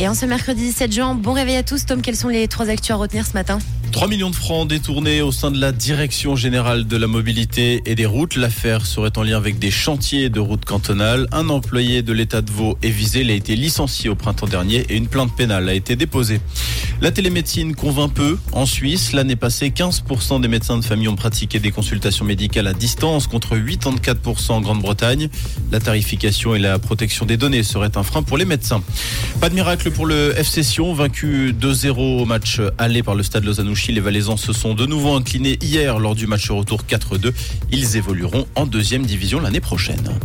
Et en ce mercredi 7 juin, bon réveil à tous. Tom, quels sont les trois actus à retenir ce matin? 3 millions de francs détournés au sein de la Direction générale de la mobilité et des routes. L'affaire serait en lien avec des chantiers de routes cantonales. Un employé de l'État de Vaud est visé. Il a été licencié au printemps dernier et une plainte pénale a été déposée. La télémédecine convainc peu. En Suisse, l'année passée, 15% des médecins de famille ont pratiqué des consultations médicales à distance contre 84% en Grande-Bretagne. La tarification et la protection des données seraient un frein pour les médecins. Pas de miracle pour le FC Sion, vaincu 2-0 au match aller par le stade Lausanne les Valaisans se sont de nouveau inclinés hier lors du match retour 4-2. Ils évolueront en deuxième division l'année prochaine.